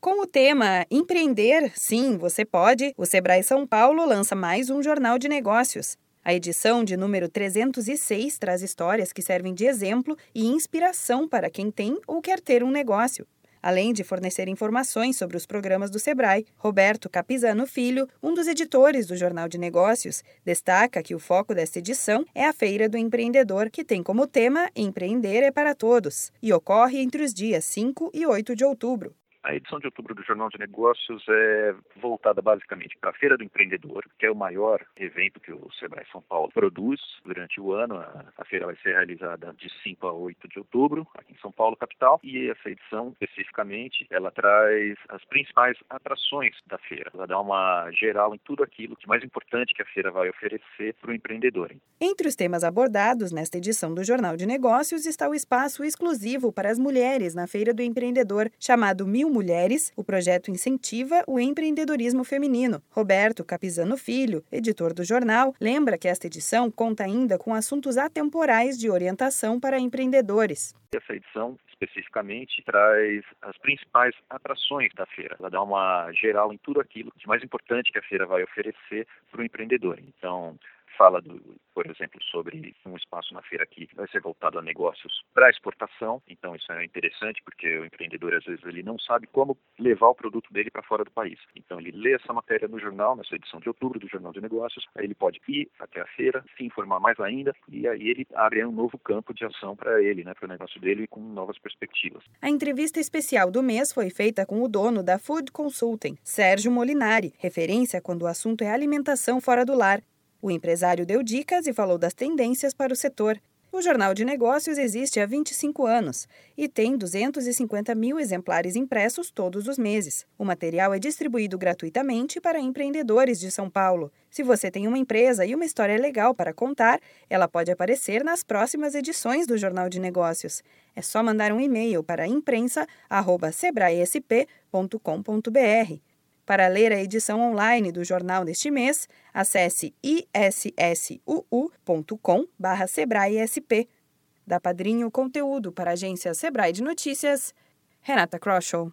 Com o tema Empreender, sim, você pode, o Sebrae São Paulo lança mais um jornal de negócios. A edição de número 306 traz histórias que servem de exemplo e inspiração para quem tem ou quer ter um negócio. Além de fornecer informações sobre os programas do Sebrae, Roberto Capizano Filho, um dos editores do Jornal de Negócios, destaca que o foco desta edição é a Feira do Empreendedor, que tem como tema Empreender é para Todos e ocorre entre os dias 5 e 8 de outubro. A edição de outubro do Jornal de Negócios é voltada basicamente para a Feira do Empreendedor, que é o maior evento que o Sebrae São Paulo produz durante o ano. A, feira vai ser realizada de 5 a 8 de outubro, aqui em São Paulo, capital, e essa edição, especificamente, ela traz as principais atrações da feira. Ela dá uma geral em tudo aquilo que mais importante que a feira vai oferecer para o empreendedor. Entre os temas abordados nesta edição do Jornal de Negócios está o espaço exclusivo para as mulheres na Feira do Empreendedor, chamado Mil Mulheres, o projeto incentiva o empreendedorismo feminino. Roberto Capizano Filho, editor do jornal, lembra que esta edição conta ainda com assuntos atemporais de orientação para empreendedores. Essa edição especificamente traz as principais atrações da feira. Ela dá uma geral em tudo aquilo de mais importante que a feira vai oferecer para o empreendedor. Então, fala, do, por exemplo, sobre um espaço na feira que vai ser voltado a negócios para exportação. Então isso é interessante porque o empreendedor às vezes ele não sabe como levar o produto dele para fora do país. Então ele lê essa matéria no jornal, nessa edição de outubro do Jornal de Negócios, aí ele pode ir até a feira, se informar mais ainda e aí ele abre um novo campo de ação para ele, né, para o negócio dele com novas perspectivas. A entrevista especial do mês foi feita com o dono da Food Consulting, Sérgio Molinari, referência quando o assunto é alimentação fora do lar. O empresário deu dicas e falou das tendências para o setor. O Jornal de Negócios existe há 25 anos e tem 250 mil exemplares impressos todos os meses. O material é distribuído gratuitamente para empreendedores de São Paulo. Se você tem uma empresa e uma história legal para contar, ela pode aparecer nas próximas edições do Jornal de Negócios. É só mandar um e-mail para imprensa@sebraesp.com.br. Para ler a edição online do jornal deste mês, acesse issuu.com/sebraesp. Da Padrinho Conteúdo para a agência Sebrae de Notícias, Renata Kroschel.